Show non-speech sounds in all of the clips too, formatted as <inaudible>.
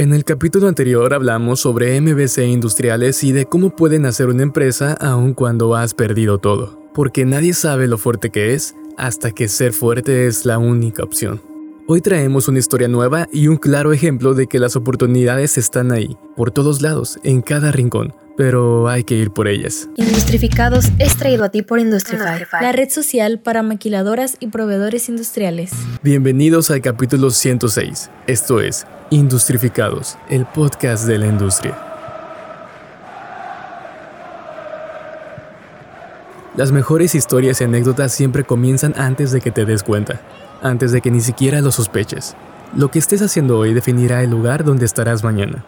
En el capítulo anterior hablamos sobre MBC industriales y de cómo pueden hacer una empresa aun cuando has perdido todo, porque nadie sabe lo fuerte que es hasta que ser fuerte es la única opción. Hoy traemos una historia nueva y un claro ejemplo de que las oportunidades están ahí, por todos lados, en cada rincón, pero hay que ir por ellas. Industrificados es traído a ti por Industrify, la red social para maquiladoras y proveedores industriales. Bienvenidos al capítulo 106. Esto es Industrificados, el podcast de la industria. Las mejores historias y anécdotas siempre comienzan antes de que te des cuenta, antes de que ni siquiera lo sospeches. Lo que estés haciendo hoy definirá el lugar donde estarás mañana.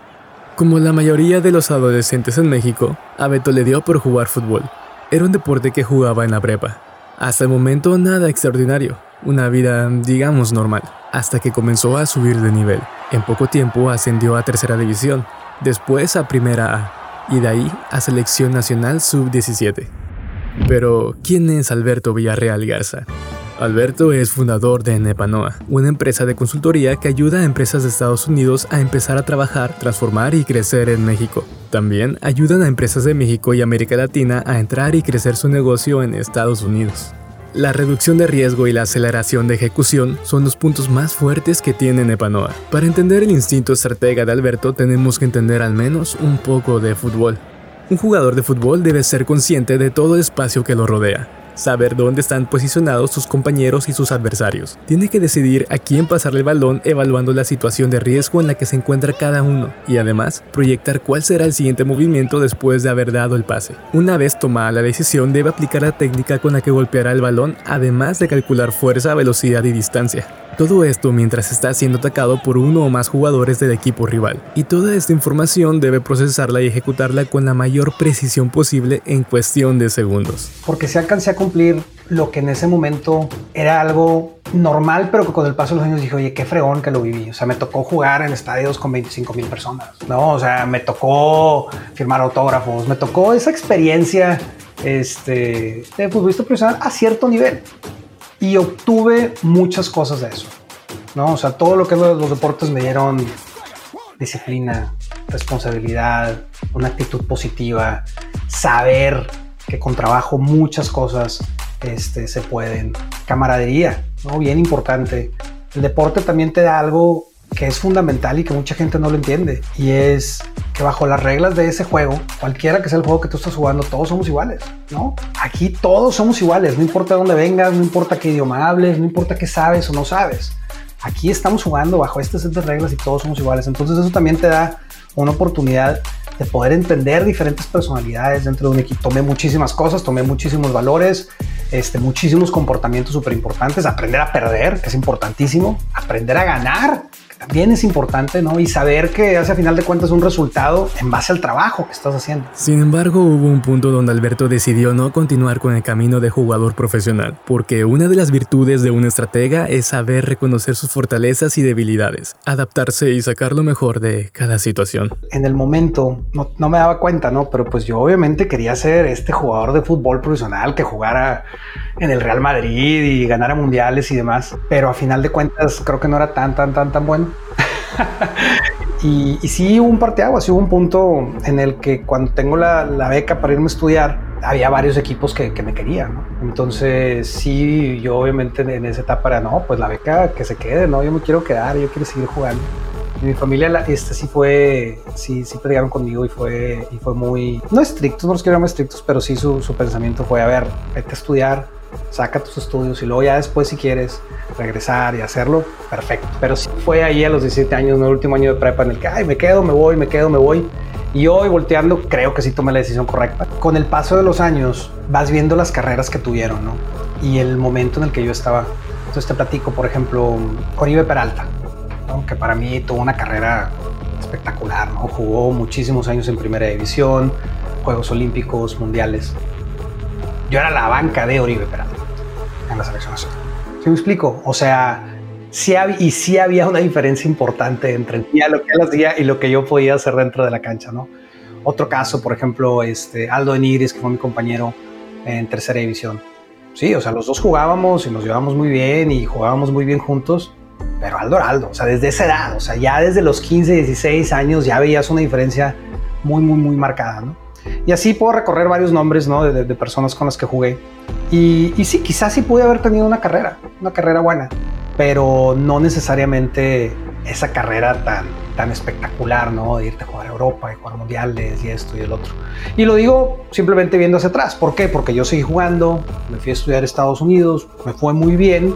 Como la mayoría de los adolescentes en México, a le dio por jugar fútbol. Era un deporte que jugaba en la prepa. Hasta el momento nada extraordinario, una vida, digamos, normal, hasta que comenzó a subir de nivel. En poco tiempo ascendió a tercera división, después a primera A, y de ahí a selección nacional sub-17. Pero, ¿quién es Alberto Villarreal Garza? Alberto es fundador de Nepanoa, una empresa de consultoría que ayuda a empresas de Estados Unidos a empezar a trabajar, transformar y crecer en México. También ayudan a empresas de México y América Latina a entrar y crecer su negocio en Estados Unidos. La reducción de riesgo y la aceleración de ejecución son los puntos más fuertes que tiene Nepanoa. Para entender el instinto estratega de Alberto tenemos que entender al menos un poco de fútbol. Un jugador de fútbol debe ser consciente de todo el espacio que lo rodea, saber dónde están posicionados sus compañeros y sus adversarios. Tiene que decidir a quién pasarle el balón evaluando la situación de riesgo en la que se encuentra cada uno y además proyectar cuál será el siguiente movimiento después de haber dado el pase. Una vez tomada la decisión debe aplicar la técnica con la que golpeará el balón además de calcular fuerza, velocidad y distancia. Todo esto mientras está siendo atacado por uno o más jugadores del equipo rival. Y toda esta información debe procesarla y ejecutarla con la mayor precisión posible en cuestión de segundos. Porque se alcancé a cumplir lo que en ese momento era algo normal, pero que con el paso de los años dije, oye, qué fregón que lo viví. O sea, me tocó jugar en estadios con 25 mil personas, ¿no? O sea, me tocó firmar autógrafos, me tocó esa experiencia este, de futbolista profesional a cierto nivel y obtuve muchas cosas de eso. ¿no? O sea, todo lo que los deportes me dieron disciplina, responsabilidad, una actitud positiva, saber que con trabajo muchas cosas este, se pueden, camaradería, ¿no? bien importante. El deporte también te da algo que es fundamental y que mucha gente no lo entiende y es que bajo las reglas de ese juego, cualquiera que sea el juego que tú estás jugando, todos somos iguales, ¿no? Aquí todos somos iguales, no importa dónde vengas, no importa qué idioma hables, no importa qué sabes o no sabes. Aquí estamos jugando bajo este set de reglas y todos somos iguales. Entonces eso también te da una oportunidad de poder entender diferentes personalidades dentro de un equipo. Tomé muchísimas cosas, tomé muchísimos valores, este, muchísimos comportamientos súper importantes, aprender a perder, que es importantísimo, aprender a ganar, también es importante, ¿no? Y saber que hace a final de cuentas un resultado en base al trabajo que estás haciendo. Sin embargo, hubo un punto donde Alberto decidió no continuar con el camino de jugador profesional, porque una de las virtudes de un estratega es saber reconocer sus fortalezas y debilidades, adaptarse y sacar lo mejor de cada situación. En el momento no, no me daba cuenta, ¿no? Pero pues yo obviamente quería ser este jugador de fútbol profesional que jugara en el Real Madrid y ganara mundiales y demás, pero a final de cuentas creo que no era tan, tan, tan, tan bueno. <laughs> y, y, sí hubo un parteaguas, sí hubo un punto en el que cuando tengo la, la beca para irme a estudiar, había varios equipos que, que me querían, ¿no? Entonces sí, yo obviamente en esa etapa era, no, pues la beca que se quede, ¿no? Yo me quiero quedar, yo quiero seguir jugando. Y mi familia este sí fue, sí, sí pelearon conmigo y fue, y fue muy, no estrictos, no los quiero más estrictos, pero sí su, su pensamiento fue, a ver, vete a estudiar, saca tus estudios y luego ya después si quieres regresar y hacerlo, perfecto. Pero sí fue ahí a los 17 años, en el último año de prepa, en el que, ay, me quedo, me voy, me quedo, me voy. Y hoy volteando, creo que sí tomé la decisión correcta. Con el paso de los años, vas viendo las carreras que tuvieron, ¿no? Y el momento en el que yo estaba. Entonces te platico, por ejemplo, Oribe Peralta, ¿no? que para mí tuvo una carrera espectacular, ¿no? Jugó muchísimos años en primera división, Juegos Olímpicos, Mundiales. Yo era la banca de Oribe Peralta en la selección nacional. ¿Sí me explico? O sea, sí había, y sí había una diferencia importante entre lo que él hacía y lo que yo podía hacer dentro de la cancha, ¿no? Otro caso, por ejemplo, este, Aldo Enigris, que fue mi compañero en tercera división. Sí, o sea, los dos jugábamos y nos llevábamos muy bien y jugábamos muy bien juntos, pero Aldo Aldo, o sea, desde esa edad, o sea, ya desde los 15, 16 años ya veías una diferencia muy, muy, muy marcada, ¿no? Y así puedo recorrer varios nombres, ¿no? De, de personas con las que jugué. Y, y, sí, quizás sí pude haber tenido una carrera, una carrera buena, pero no necesariamente esa carrera tan, tan espectacular, ¿no? De irte a jugar a Europa y jugar mundiales y esto y el otro. Y lo digo simplemente viendo hacia atrás. ¿Por qué? Porque yo seguí jugando, me fui a estudiar a Estados Unidos, me fue muy bien,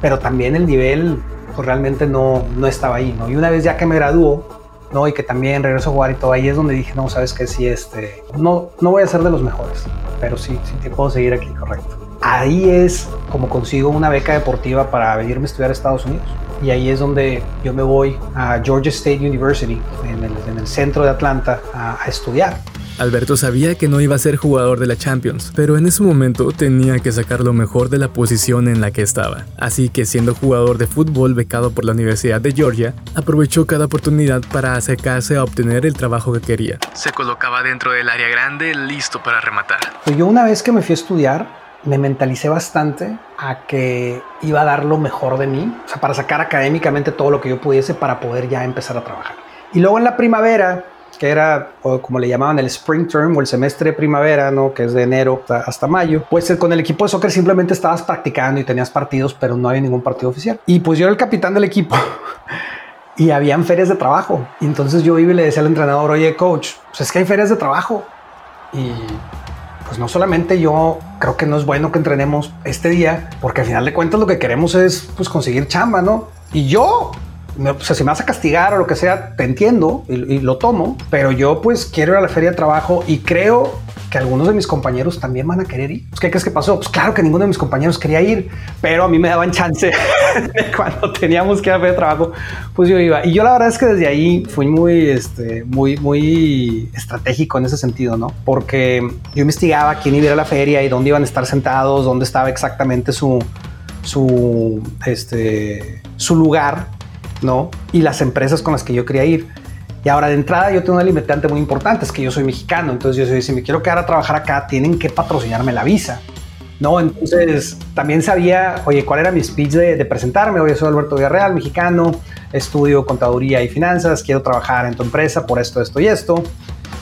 pero también el nivel pues, realmente no, no estaba ahí, ¿no? Y una vez ya que me graduó, ¿no? Y que también regreso a jugar y todo, ahí es donde dije, no, sabes que sí, este, no, no voy a ser de los mejores, pero sí, sí te puedo seguir aquí, correcto. Ahí es como consigo una beca deportiva para venirme a estudiar a Estados Unidos. Y ahí es donde yo me voy a Georgia State University, en el, en el centro de Atlanta, a, a estudiar. Alberto sabía que no iba a ser jugador de la Champions, pero en ese momento tenía que sacar lo mejor de la posición en la que estaba. Así que siendo jugador de fútbol becado por la Universidad de Georgia, aprovechó cada oportunidad para acercarse a obtener el trabajo que quería. Se colocaba dentro del área grande listo para rematar. Pues yo una vez que me fui a estudiar, me mentalicé bastante a que iba a dar lo mejor de mí, o sea, para sacar académicamente todo lo que yo pudiese para poder ya empezar a trabajar. Y luego en la primavera, que era como le llamaban el spring term o el semestre de primavera, ¿no? que es de enero hasta, mayo, pues con el equipo de soccer simplemente estabas practicando y tenías partidos, pero no había ningún partido oficial. Y pues yo era el capitán del equipo. <laughs> y habían ferias de trabajo. Y entonces yo iba y le decía al entrenador, oye, coach, pues es que hay ferias de trabajo. Y pues no solamente yo creo que no es bueno que entrenemos este día, porque al final de cuentas lo que queremos es pues conseguir chamba, ¿no? Y yo, me, o sea, si me vas a castigar o lo que sea, te entiendo y, y, lo tomo, pero yo pues quiero ir a la feria de trabajo y creo que algunos de mis compañeros también van a querer ir. Pues, ¿Qué crees que pasó? Pues claro que ninguno de mis compañeros quería ir, pero a mí me daban chance <laughs> cuando teníamos que de trabajo, pues yo iba. Y yo la verdad es que desde ahí fui muy, este, muy, muy estratégico en ese sentido, ¿no? Porque yo investigaba quién iba a ir a la feria y dónde iban a estar sentados, dónde estaba exactamente su, su, este, su lugar, ¿no? Y las empresas con las que yo quería ir. Y ahora de entrada yo tengo una limitante muy importante, es que yo soy mexicano, entonces yo soy, si me quiero quedar a trabajar acá, tienen que patrocinarme la visa. No, entonces también sabía, oye, cuál era mi speech de, presentarme. Oye, soy Alberto Villarreal, mexicano, estudio contaduría y finanzas, quiero trabajar en tu empresa por esto, esto y esto.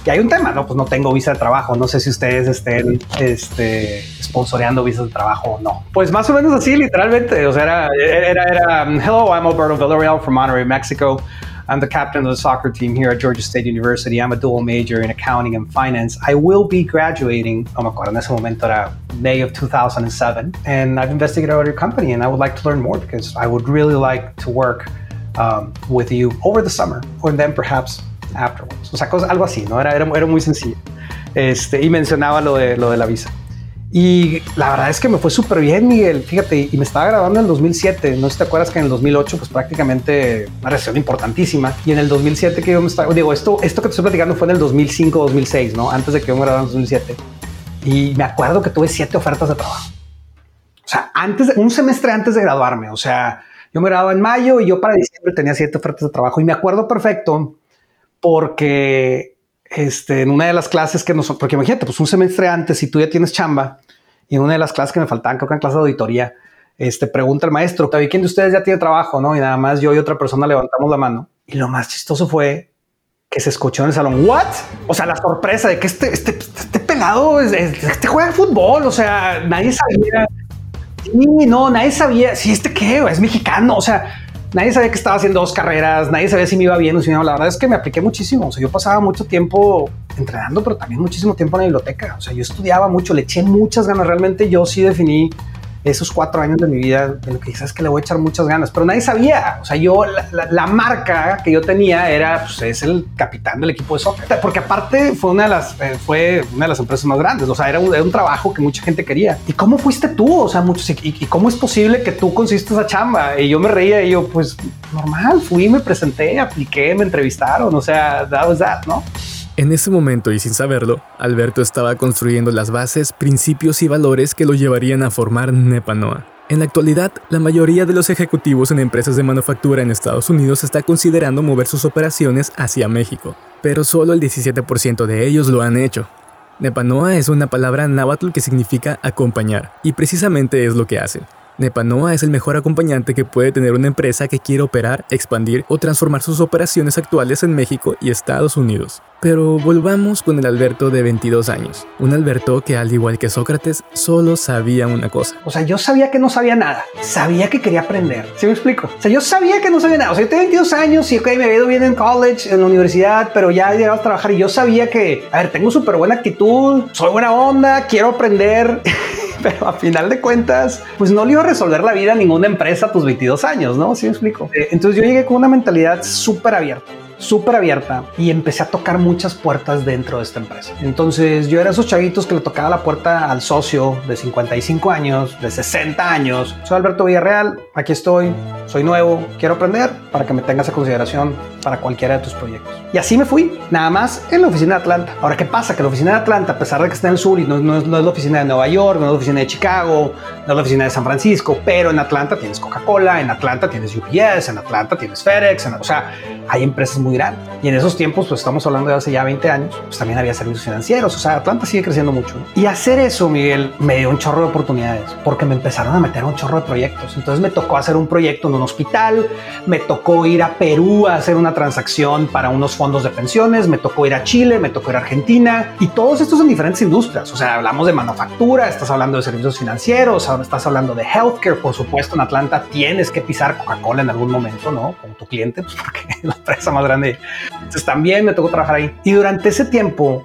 Y hay un tema, ¿no? Pues no tengo visa de trabajo. No sé si ustedes estén este, sponsoreando visas de trabajo o no. Pues más o menos así, literalmente. O sea, era, era, era hello, I'm Alberto Villarreal from Monterrey, Mexico. I'm the captain of the soccer team here at Georgia State University. I'm a dual major in accounting and finance. I will be graduating, no me acuerdo, en ese momento era May of 2007. And I've investigated your company and I would like to learn more because I would really like to work um, with you over the summer or then perhaps afterwards. O sea, cosa, algo así, ¿no? Era, era, era muy sencillo. Este, y mencionaba lo de, lo de la visa. Y la verdad es que me fue súper bien, Miguel. Fíjate, y me estaba grabando en el 2007. No sé si te acuerdas que en el 2008, pues prácticamente una recesión importantísima. Y en el 2007 que yo me estaba, digo, esto, esto que te estoy platicando fue en el 2005, 2006, ¿no? Antes de que yo me grabara en el 2007. Y me acuerdo que tuve siete ofertas de trabajo. O sea, antes, de, un semestre antes de graduarme. O sea, yo me graduaba en mayo y yo para diciembre tenía siete ofertas de trabajo. Y me acuerdo perfecto porque este, en una de las clases que nos, porque imagínate, pues un semestre antes, si tú ya tienes chamba, y una de las clases que me faltaban, creo que en clase de auditoría, este, pregunta el maestro, ¿quién de ustedes ya tiene trabajo? ¿no? Y nada más yo y otra persona levantamos la mano. Y lo más chistoso fue que se escuchó en el salón, ¿what? O sea, la sorpresa de que este, este, este pelado, es, este juega fútbol, o sea, nadie sabía. Sí, no, nadie sabía, si este qué, es mexicano, o sea, nadie sabía que estaba haciendo dos carreras, nadie sabía si me iba bien o si no. La verdad es que me apliqué muchísimo. O sea, yo pasaba mucho tiempo entrenando, pero también muchísimo tiempo en la biblioteca. O sea, yo estudiaba mucho, le eché muchas ganas. Realmente yo sí definí esos cuatro años de mi vida en lo que quizás que le voy a echar muchas ganas, pero nadie sabía. O sea, yo, la, marca que yo tenía era, pues es el capitán del equipo de soccer, porque aparte fue una de las, eh, fue una de las empresas más grandes. O sea, era un, era un, trabajo que mucha gente quería. ¿Y cómo fuiste tú? O sea, muchos, y, y, cómo es posible que tú consiste esa chamba? Y yo me reía y yo, pues normal, fui, me presenté, apliqué, me entrevistaron. O sea, that was that, ¿no? En ese momento y sin saberlo, Alberto estaba construyendo las bases, principios y valores que lo llevarían a formar Nepanoa. En la actualidad, la mayoría de los ejecutivos en empresas de manufactura en Estados Unidos está considerando mover sus operaciones hacia México, pero solo el 17% de ellos lo han hecho. Nepanoa es una palabra náhuatl que significa acompañar, y precisamente es lo que hacen. Nepanoa es el mejor acompañante que puede tener una empresa que quiere operar, expandir o transformar sus operaciones actuales en México y Estados Unidos. Pero volvamos con el Alberto de 22 años, un Alberto que al igual que Sócrates solo sabía una cosa. O sea, yo sabía que no sabía nada, sabía que quería aprender. ¿Sí me explico? O sea, yo sabía que no sabía nada. O sea, yo tenía 22 años y ok, me había ido bien en college, en la universidad, pero ya he llegado a trabajar y yo sabía que, a ver, tengo súper buena actitud, soy buena onda, quiero aprender. <laughs> <laughs> pero a final de cuentas, pues no le iba a resolver la vida a ninguna empresa a tus 22 años, ¿no? ¿Sí me explico? Eh, entonces yo llegué con una mentalidad súper abierta súper abierta y empecé a tocar muchas puertas dentro de esta empresa. Entonces yo era esos chavitos que le tocaba la puerta al socio de 55 años, de 60 años. Soy Alberto Villarreal, aquí estoy, soy nuevo, quiero aprender para que me tengas a consideración para cualquiera de tus proyectos. Y así me fui, nada más en la oficina de Atlanta. Ahora, ¿qué pasa? Que la oficina de Atlanta, a pesar de que está en el sur y no, no, es, la oficina de Nueva York, no es la oficina de Chicago, no es la oficina de San Francisco, pero en Atlanta tienes Coca-Cola, en Atlanta tienes UPS, en Atlanta tienes FedEx, o sea, hay empresas muy grandes. Y en esos tiempos, pues estamos hablando de hace ya 20 años, pues también había servicios financieros, o sea, Atlanta sigue creciendo mucho. Y hacer eso, Miguel, me dio un chorro de oportunidades, porque me empezaron a meter un chorro de proyectos. Entonces me tocó hacer un proyecto en un hospital, me tocó ir a Perú a hacer una transacción para unos fondos de pensiones, me tocó ir a Chile, me tocó ir a Argentina, y todos estos en diferentes industrias. O sea, hablamos de manufactura, estás hablando de servicios financieros, ahora estás hablando de healthcare, por supuesto, en Atlanta tienes que pisar Coca-Cola en algún momento, ¿no? Con tu cliente, pues <laughs> porque es la empresa más grande entonces también me tocó trabajar ahí. Y durante ese tiempo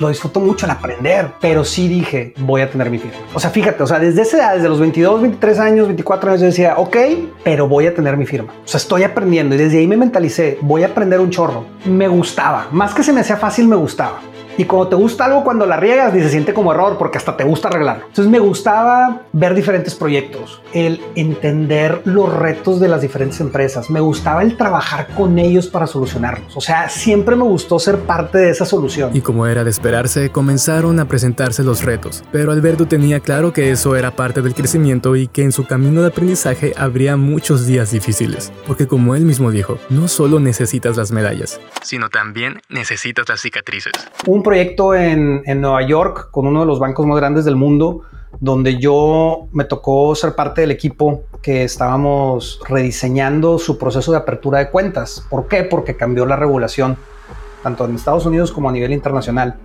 lo disfruto mucho el aprender, pero sí dije, voy a tener mi firma. O sea, fíjate, o sea, desde esa edad, desde los 22, 23 años, 24 años, yo decía, ok, pero voy a tener mi firma. O sea, estoy aprendiendo y desde ahí me mentalicé, voy a aprender un chorro. Me gustaba, más que se me hacía fácil, me gustaba. Y cuando te gusta algo, cuando la riegas, ni se siente como error porque hasta te gusta arreglarlo. Entonces me gustaba ver diferentes proyectos, el entender los retos de las diferentes empresas. Me gustaba el trabajar con ellos para solucionarlos. O sea, siempre me gustó ser parte de esa solución. Y como era de esperarse, comenzaron a presentarse los retos. Pero Alberto tenía claro que eso era parte del crecimiento y que en su camino de aprendizaje habría muchos días difíciles. Porque como él mismo dijo, no solo necesitas las medallas, sino también necesitas las cicatrices. Un proyecto en, Nueva York con uno de los bancos más grandes del mundo, donde yo me tocó ser parte del equipo que estábamos rediseñando su proceso de apertura de cuentas. ¿Por qué? Porque cambió la regulación, tanto en Estados Unidos como a nivel internacional.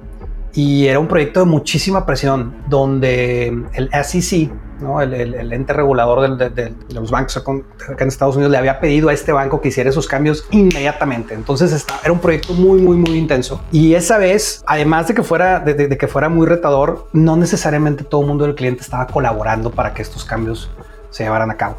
Y era un proyecto de muchísima presión, donde el SEC, el, ente regulador de, los bancos acá en Estados Unidos le había pedido a este banco que hiciera esos cambios inmediatamente. Entonces era un proyecto muy, muy, muy intenso. Y esa vez, además de que fuera, de, que fuera muy retador, no necesariamente todo el mundo del cliente estaba colaborando para que estos cambios se llevaran a cabo.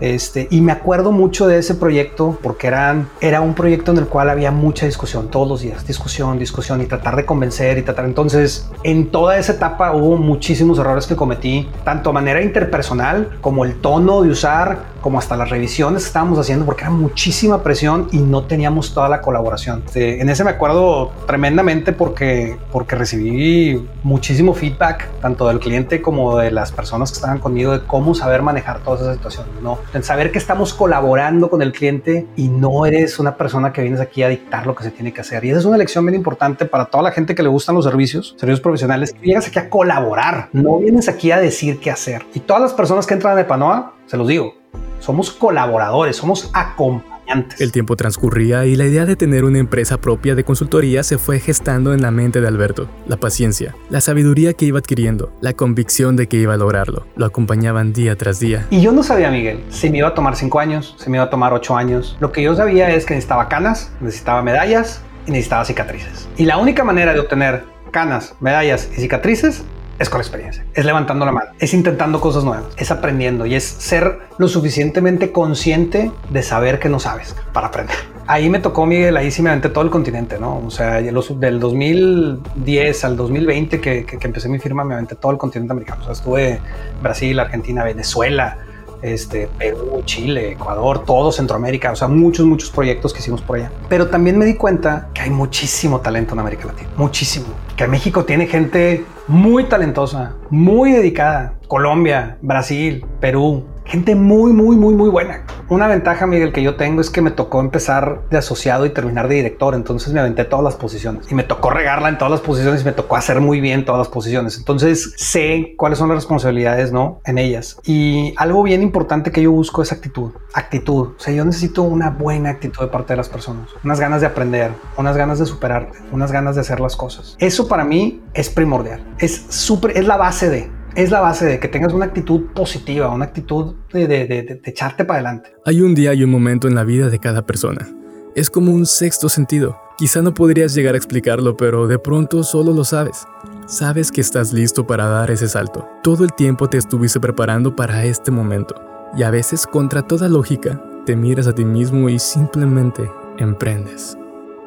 Este, y me acuerdo mucho de ese proyecto porque eran, era un proyecto en el cual había mucha discusión todos los días, discusión, discusión y tratar de convencer y tratar. Entonces, en toda esa etapa hubo muchísimos errores que cometí, tanto a manera interpersonal como el tono de usar, como hasta las revisiones que estábamos haciendo, porque era muchísima presión y no teníamos toda la colaboración. Este, en ese me acuerdo tremendamente porque, porque recibí muchísimo feedback, tanto del cliente como de las personas que estaban conmigo, de cómo saber manejar todas esas situaciones, ¿no? Saber que estamos colaborando con el cliente y no eres una persona que vienes aquí a dictar lo que se tiene que hacer. Y esa es una lección bien importante para toda la gente que le gustan los servicios, servicios profesionales, vienes aquí a colaborar, no vienes aquí a decir qué hacer. Y todas las personas que entran a Epanoa, se los digo, somos colaboradores, somos acompañantes. El tiempo transcurría y la idea de tener una empresa propia de consultoría se fue gestando en la mente de Alberto. La paciencia, la sabiduría que iba adquiriendo, la convicción de que iba a lograrlo, lo acompañaban día tras día. Y yo no sabía, Miguel, si me iba a tomar cinco años, si me iba a tomar ocho años. Lo que yo sabía es que necesitaba canas, necesitaba medallas y necesitaba cicatrices. Y la única manera de obtener canas, medallas y cicatrices es con experiencia, es levantando la mano, es intentando cosas nuevas, es aprendiendo y es ser lo suficientemente consciente de saber que no sabes para aprender. Ahí me tocó, Miguel, ahí sí me aventé todo el continente, ¿no? O sea, del 2010 al 2020 que, que, empecé mi firma, me aventé todo el continente americano. Estuve Brasil, Argentina, Venezuela, este, Perú, Chile, Ecuador, todo Centroamérica, o sea, muchos, muchos proyectos que hicimos por allá. Pero también me di cuenta que hay muchísimo talento en América Latina, muchísimo. Que México tiene gente muy talentosa, muy dedicada. Colombia, Brasil, Perú, Gente muy, muy, muy, muy buena. Una ventaja, Miguel, que yo tengo es que me tocó empezar de asociado y terminar de director. Entonces me aventé todas las posiciones y me tocó regarla en todas las posiciones y me tocó hacer muy bien todas las posiciones. Entonces sé cuáles son las responsabilidades, ¿no? En ellas. Y algo bien importante que yo busco es actitud. Actitud. O sea, yo necesito una buena actitud de parte de las personas. Unas ganas de aprender, unas ganas de superarte, unas ganas de hacer las cosas. Eso para mí es primordial. Es súper, es la base de es la base de que tengas una actitud positiva, una actitud de, echarte para adelante. Hay un día y un momento en la vida de cada persona. Es como un sexto sentido. Quizá no podrías llegar a explicarlo, pero de pronto solo lo sabes. Sabes que estás listo para dar ese salto. Todo el tiempo te estuviste preparando para este momento. Y a veces, contra toda lógica, te miras a ti mismo y simplemente emprendes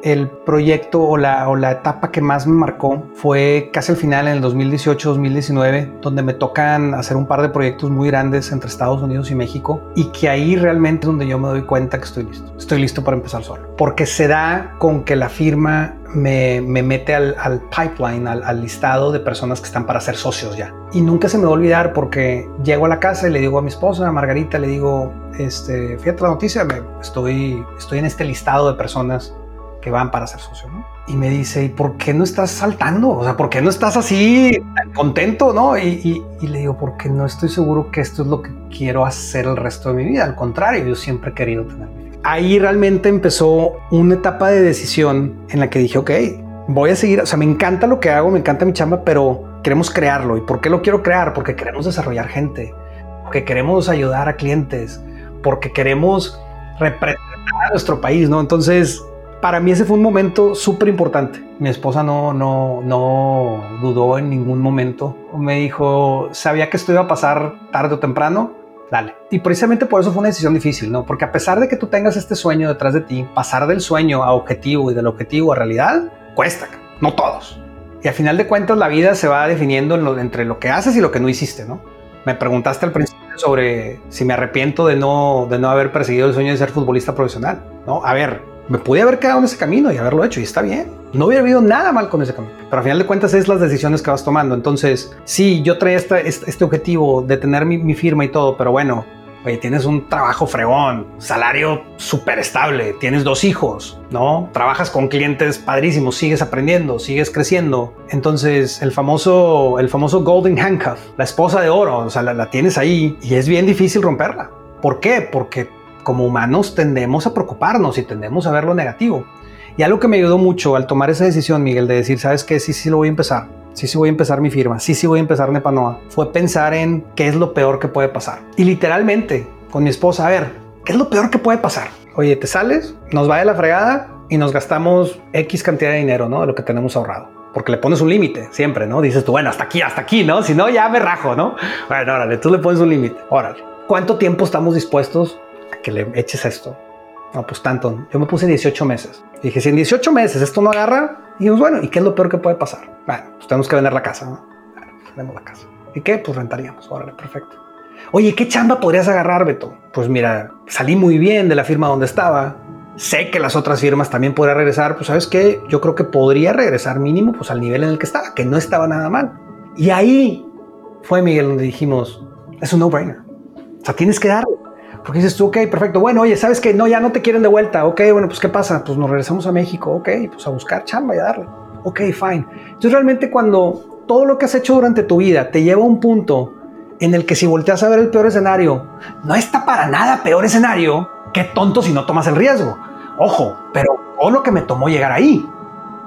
el proyecto o la, etapa que más me marcó fue casi al final, en el 2018-2019, donde me tocan hacer un par de proyectos muy grandes entre Estados Unidos y México y que ahí realmente es donde yo me doy cuenta que estoy listo. Estoy listo para empezar solo. Porque se da con que la firma me, me mete al, pipeline, al, listado de personas que están para ser socios ya. Y nunca se me va a olvidar porque llego a la casa y le digo a mi esposa, a Margarita, le digo, este, fíjate la noticia, estoy, estoy en este listado de personas que van para ser socio, ¿no? Y me dice, ¿y por qué no estás saltando? O sea, ¿por qué no estás así contento, no? Y, le digo, porque no estoy seguro que esto es lo que quiero hacer el resto de mi vida. Al contrario, yo siempre he querido tener. Ahí realmente empezó una etapa de decisión en la que dije, ok, voy a seguir, o sea, me encanta lo que hago, me encanta mi chamba, pero queremos crearlo. ¿Y por qué lo quiero crear? Porque queremos desarrollar gente, porque queremos ayudar a clientes, porque queremos representar a nuestro país, ¿no? Entonces, para mí ese fue un momento súper importante. Mi esposa no, no, no dudó en ningún momento. Me dijo, sabía que esto iba a pasar tarde o temprano, dale. Y precisamente por eso fue una decisión difícil, ¿no? Porque a pesar de que tú tengas este sueño detrás de ti, pasar del sueño a objetivo y del objetivo a realidad, cuesta, no todos. Y al final de cuentas la vida se va definiendo entre lo que haces y lo que no hiciste, ¿no? Me preguntaste al principio sobre si me arrepiento de no, de no haber perseguido el sueño de ser futbolista profesional, ¿no? A ver, me pude haber quedado en ese camino y haberlo hecho y está bien. No hubiera habido nada mal con ese camino. Pero al final de cuentas es las decisiones que vas tomando. Entonces, sí, yo traía este, este, objetivo de tener mi, firma y todo, pero bueno, oye, tienes un trabajo fregón, salario súper estable, tienes dos hijos, ¿no? Trabajas con clientes padrísimos, sigues aprendiendo, sigues creciendo. Entonces, el famoso, el famoso Golden Handcuff, la esposa de oro, o sea, la, la tienes ahí y es bien difícil romperla. ¿Por qué? Porque como humanos tendemos a preocuparnos y tendemos a ver lo negativo. Y algo que me ayudó mucho al tomar esa decisión, Miguel, de decir, ¿sabes qué? Sí, sí lo voy a empezar. Sí, sí voy a empezar mi firma. Sí, sí voy a empezar Nepanoa. Fue pensar en qué es lo peor que puede pasar. Y literalmente, con mi esposa, a ver, ¿qué es lo peor que puede pasar? Oye, te sales, nos va de la fregada y nos gastamos X cantidad de dinero, ¿no? De lo que tenemos ahorrado porque le pones un límite siempre, ¿no? Dices tú, bueno, hasta aquí, hasta aquí, ¿no? Si no, ya me rajo, ¿no? Bueno, órale, tú le pones un límite, órale. ¿Cuánto tiempo estamos dispuestos que le eches esto. No, pues tanto. Yo me puse 18 meses. dije, si en 18 meses esto no agarra, y bueno, ¿y qué es lo peor que puede pasar? Bueno, pues tenemos que vender la casa, pues vendemos la casa. ¿Y qué? Pues rentaríamos. Órale, perfecto. Oye, ¿qué chamba podrías agarrar, Beto? Pues mira, salí muy bien de la firma donde estaba. Sé que las otras firmas también podría regresar. Pues sabes qué? Yo creo que podría regresar mínimo pues al nivel en el que estaba, que no estaba nada mal. Y ahí fue Miguel donde dijimos, es un no-brainer. O sea, tienes que darlo. Porque dices tú, ok, perfecto. Bueno, oye, ¿sabes que No, ya no te quieren de vuelta. Ok, bueno, pues ¿qué pasa? Pues nos regresamos a México. Ok, pues a buscar chamba y a darle. Ok, fine. Entonces realmente cuando todo lo que has hecho durante tu vida te lleva a un punto en el que si volteas a ver el peor escenario, no está para nada peor escenario, qué tonto si no tomas el riesgo. Ojo, pero todo lo que me tomó llegar ahí,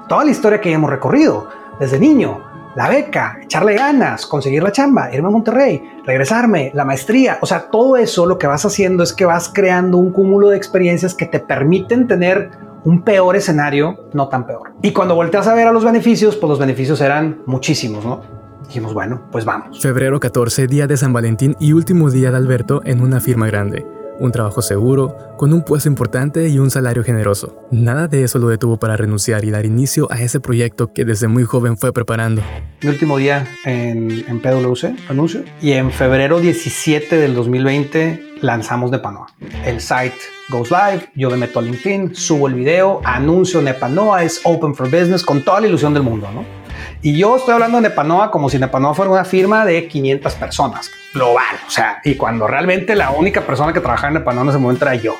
toda la historia que hemos recorrido desde niño, la beca, echarle ganas, conseguir la chamba, irme a Monterrey, regresarme, la maestría. O sea, todo eso lo que vas haciendo es que vas creando un cúmulo de experiencias que te permiten tener un peor escenario, no tan peor. Y cuando volteas a ver a los beneficios, pues los beneficios eran muchísimos, ¿no? Dijimos, bueno, pues vamos. Febrero 14, día de San Valentín y último día de Alberto en una firma grande un trabajo seguro, con un puesto importante y un salario generoso. Nada de eso lo detuvo para renunciar y dar inicio a ese proyecto que desde muy joven fue preparando. Mi último día en, en PwC, anuncio, y en febrero 17 del 2020 lanzamos Nepanoa. El site goes live, yo me meto a LinkedIn, subo el video, anuncio Nepanoa, es open for business con toda la ilusión del mundo, ¿no? Y yo estoy hablando de Nepanoa como si Nepanoa fuera una firma de 500 personas global. O sea, y cuando realmente la única persona que trabajaba en Nepano en ese momento era yo.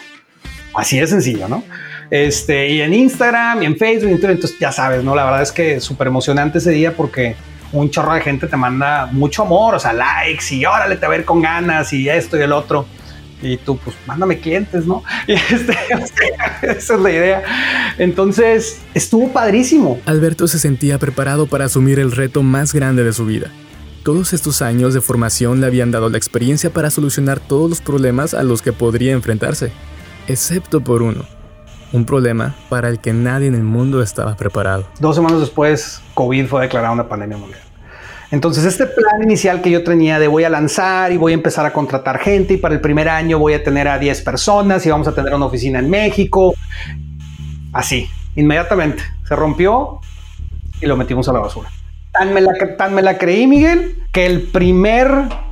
Así de sencillo, ¿no? Este, y en Instagram y en Facebook, entonces ya sabes, ¿no? La verdad es que súper emocionante ese día porque un chorro de gente te manda mucho amor, o sea, likes y órale, te va a ver con ganas y esto y el otro. Y tú, pues, mándame clientes, ¿no? <laughs> Y este, esa es la idea. Entonces, estuvo padrísimo. Alberto se sentía preparado para asumir el reto más grande de su vida. Todos estos años de formación le habían dado la experiencia para solucionar todos los problemas a los que podría enfrentarse, excepto por uno. Un problema para el que nadie en el mundo estaba preparado. Dos semanas después, COVID fue declarada una pandemia mundial. Entonces, este plan inicial que yo tenía de voy a lanzar y voy a empezar a contratar gente y para el primer año voy a tener a 10 personas y vamos a tener una oficina en México. Así, inmediatamente se rompió y lo metimos a la basura. Tan me la, creí, Miguel, que el primer,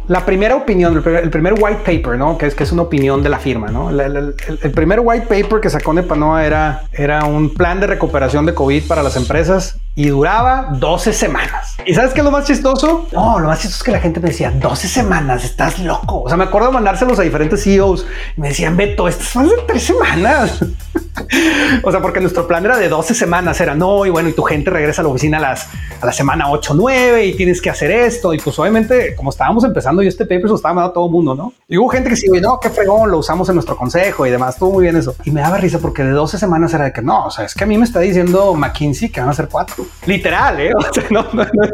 la primera opinión, el primer, white paper, ¿no? Que es, que es una opinión de la firma, ¿no? El, primer white paper que sacó Nepanoa era, era un plan de recuperación de COVID para las empresas y duraba 12 semanas. ¿Y sabes qué es lo más chistoso? No, lo más chistoso es que la gente me decía 12 semanas, estás loco. O sea, me acuerdo mandárselos a diferentes CEOs y me decían, Beto, estas más de tres semanas. <laughs> o sea, porque nuestro plan era de 12 semanas, era no, y bueno, y tu gente regresa a la oficina a las a la semana 8, 9 y tienes que hacer esto. Y pues obviamente, como estábamos empezando, y este paper se lo estaba mandando a todo el mundo, ¿no? Y hubo gente que sí, no, qué fregón, lo usamos en nuestro consejo y demás, estuvo muy bien eso. Y me daba risa porque de 12 semanas era de que no, o sea, es que a mí me está diciendo McKinsey que van a ser cuatro. Literal, ¿eh? <laughs> No, no, no,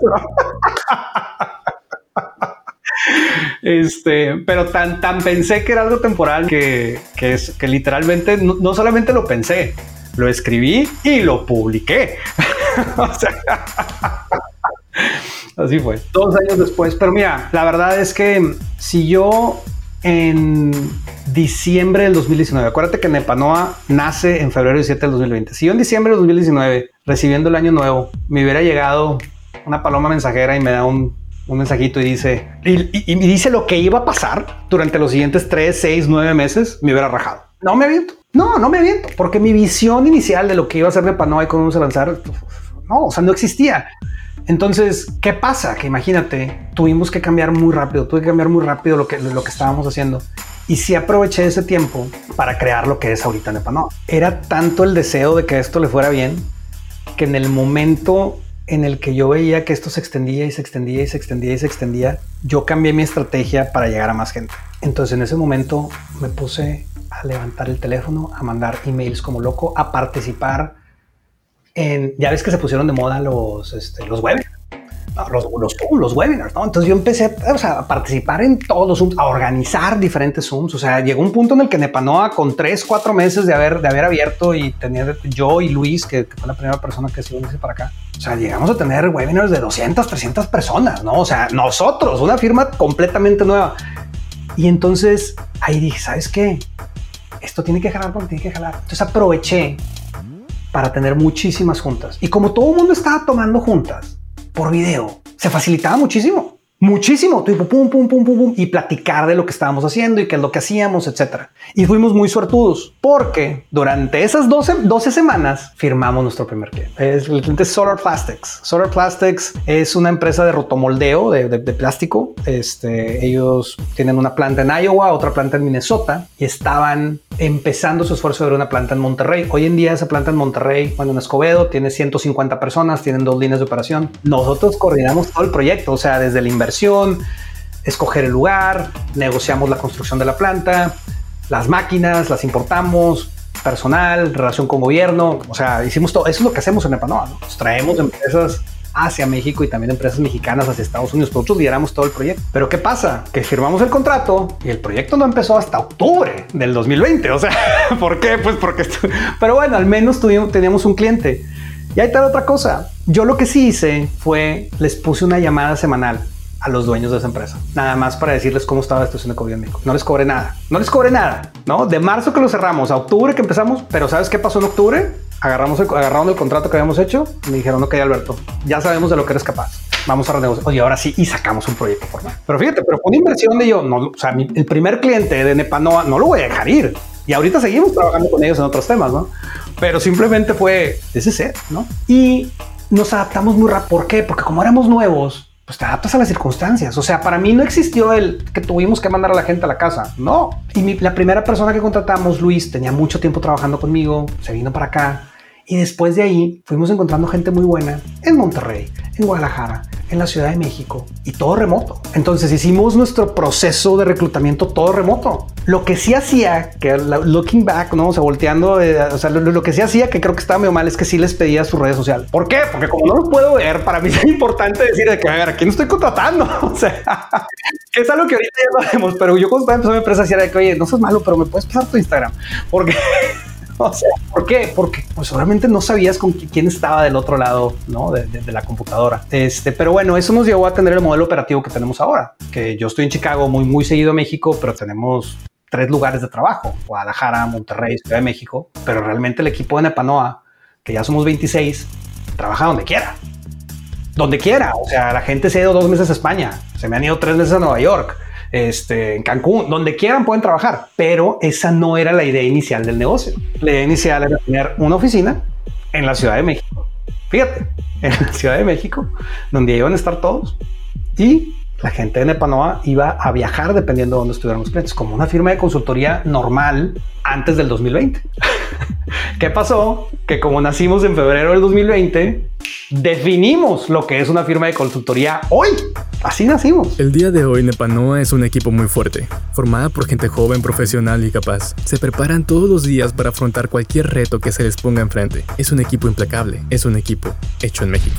Este, pero tan, tan pensé que era algo temporal que, que, es, que literalmente no, solamente lo pensé, lo escribí y lo publiqué. <laughs> o sea, así fue. Dos años después. Pero mira, la verdad es que si yo en diciembre del 2019, acuérdate que Nepanoa nace en febrero 17 del 2020. Si yo en diciembre del 2019, recibiendo el año nuevo, me hubiera llegado una paloma mensajera y me da un un mensajito y dice, y, me dice lo que iba a pasar durante los siguientes 3, 6, 9 meses, me hubiera rajado. No me aviento. No, no me aviento, porque mi visión inicial de lo que iba a ser de Panoa y cómo a lanzar, no, o sea, no existía. Entonces, ¿qué pasa? Que imagínate, tuvimos que cambiar muy rápido, tuve que cambiar muy rápido lo que, lo que estábamos haciendo. Y sí aproveché ese tiempo para crear lo que es ahorita Nepanoa. Era tanto el deseo de que esto le fuera bien que en el momento en el que yo veía que esto se extendía y se extendía y se extendía y se extendía, yo cambié mi estrategia para llegar a más gente. Entonces en ese momento me puse a levantar el teléfono, a mandar emails como loco, a participar en, ya ves que se pusieron de moda los, este, los webinars los, los, los, webinars, ¿no? Entonces yo empecé a participar en todos los Zooms, a organizar diferentes Zooms. O sea, llegó un punto en el que Nepanoa, con tres, cuatro meses de haber, de haber abierto y tenía yo y Luis, que, fue la primera persona que se unió para acá, o sea, llegamos a tener webinars de 200, 300 personas, ¿no? O sea, nosotros, una firma completamente nueva. Y entonces ahí dije, ¿sabes qué? Esto tiene que jalar porque tiene que jalar. Entonces aproveché para tener muchísimas juntas. Y como todo el mundo estaba tomando juntas, por video. Se facilitaba muchísimo muchísimo, tipo pum, pum, pum, pum, pum, y platicar de lo que estábamos haciendo y qué es lo que hacíamos, etcétera. Y fuimos muy suertudos porque durante esas 12, 12 semanas firmamos nuestro primer cliente. Es el Solar Plastics. Solar Plastics es una empresa de rotomoldeo de, de, plástico. Este, ellos tienen una planta en Iowa, otra planta en Minnesota y estaban empezando su esfuerzo de una planta en Monterrey. Hoy en día esa planta en Monterrey, bueno, en Escobedo, tiene 150 personas, tienen dos líneas de operación. Nosotros coordinamos todo el proyecto, o sea, desde la inversión escoger el lugar, negociamos la construcción de la planta, las máquinas, las importamos, personal, relación con gobierno, o sea, hicimos todo, eso es lo que hacemos en Nepanoa, ¿no? Nos traemos empresas hacia México y también empresas mexicanas hacia Estados Unidos. Nosotros lideramos todo el proyecto. Pero ¿qué pasa? Que firmamos el contrato y el proyecto no empezó hasta octubre del 2020. O sea, <laughs> ¿por qué? Pues porque... Pero bueno, al menos tuvimos, teníamos un cliente. Y ahí está otra cosa. Yo lo que sí hice fue, les puse una llamada semanal a los dueños de esa empresa. Nada más para decirles cómo estaba la situación de COVID. No les cobré nada. No les cobré nada, ¿no? De marzo que lo cerramos, a octubre que empezamos, pero ¿sabes qué pasó en octubre? Agarramos el, el contrato que habíamos hecho me dijeron, ok, Alberto, ya sabemos de lo que eres capaz. Vamos a renegociar. Oye, ahora sí, y sacamos un proyecto formal. Pero fíjate, pero fue una inversión de yo, no, o sea, el primer cliente de Nepanoa no lo voy a dejar ir. Y ahorita seguimos trabajando con ellos en otros temas, ¿no? Pero simplemente fue ese ser, ¿no? Y nos adaptamos muy rápido. ¿Por qué? Porque como éramos nuevos, pues te adaptas a las circunstancias. O sea, para mí no existió el que tuvimos que mandar a la gente a la casa. No. Y la primera persona que contratamos, Luis, tenía mucho tiempo trabajando conmigo, se vino para acá. Y después de ahí fuimos encontrando gente muy buena en Monterrey, en Guadalajara, en la Ciudad de México y todo remoto. Entonces hicimos nuestro proceso de reclutamiento todo remoto. Lo que sí hacía, que looking back, no, o sea, volteando, eh, o sea, lo, que sí hacía, que creo que estaba medio mal, es que sí les pedía sus redes sociales. ¿Por qué? Porque como no lo puedo ver, para mí es <laughs> importante decir de que, a ver, ¿a quién estoy contratando? <laughs> O sea, <laughs> que es algo que ahorita ya lo hacemos, pero yo cuando estaba empezando mi empresa decía de que, oye, no seas malo, pero me puedes pasar tu Instagram. Porque <laughs> O sea, ¿por qué? Porque pues seguramente no sabías con quién estaba del otro lado, ¿no? De, la computadora. Este, pero bueno, eso nos llevó a tener el modelo operativo que tenemos ahora, que yo estoy en Chicago muy, muy seguido a México, pero tenemos tres lugares de trabajo, Guadalajara, Monterrey, Ciudad de México, pero realmente el equipo de Nepanoa, que ya somos 26, trabaja donde quiera. Donde quiera. O sea, la gente se ha ido dos meses a España, se me han ido tres meses a Nueva York este, en Cancún, donde quieran pueden trabajar, pero esa no era la idea inicial del negocio. La idea inicial era tener una oficina en la Ciudad de México. Fíjate, <laughs> en la Ciudad de México, donde iban a estar todos y la gente de Nepanoa iba a viajar dependiendo de dónde estuvieran los clientes, como una firma de consultoría normal antes del 2020. <laughs> ¿Qué pasó? Que como nacimos en febrero del 2020, definimos lo que es una firma de consultoría hoy. Así nacimos. El día de hoy Nepanoa es un equipo muy fuerte, formada por gente joven, profesional y capaz. Se preparan todos los días para afrontar cualquier reto que se les ponga enfrente. Es un equipo implacable, es un equipo hecho en México.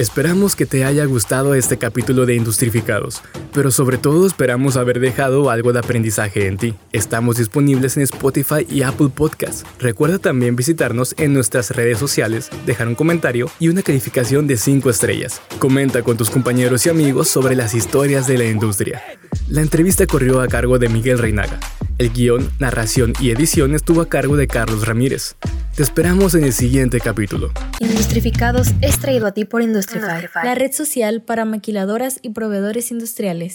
Esperamos que te haya gustado este capítulo de Industrificados, pero sobre todo esperamos haber dejado algo de aprendizaje en ti. Estamos disponibles en Spotify y Apple Podcasts. Recuerda también visitarnos en nuestras redes sociales, dejar un comentario y una calificación de 5 estrellas. Comenta con tus compañeros y amigos sobre las historias de la industria. La entrevista corrió a cargo de Miguel Reinaga. El guion, narración y edición estuvo a cargo de Carlos Ramírez. Te esperamos en el siguiente capítulo. Industrificados es traído a ti por La red social para maquiladoras y proveedores industriales.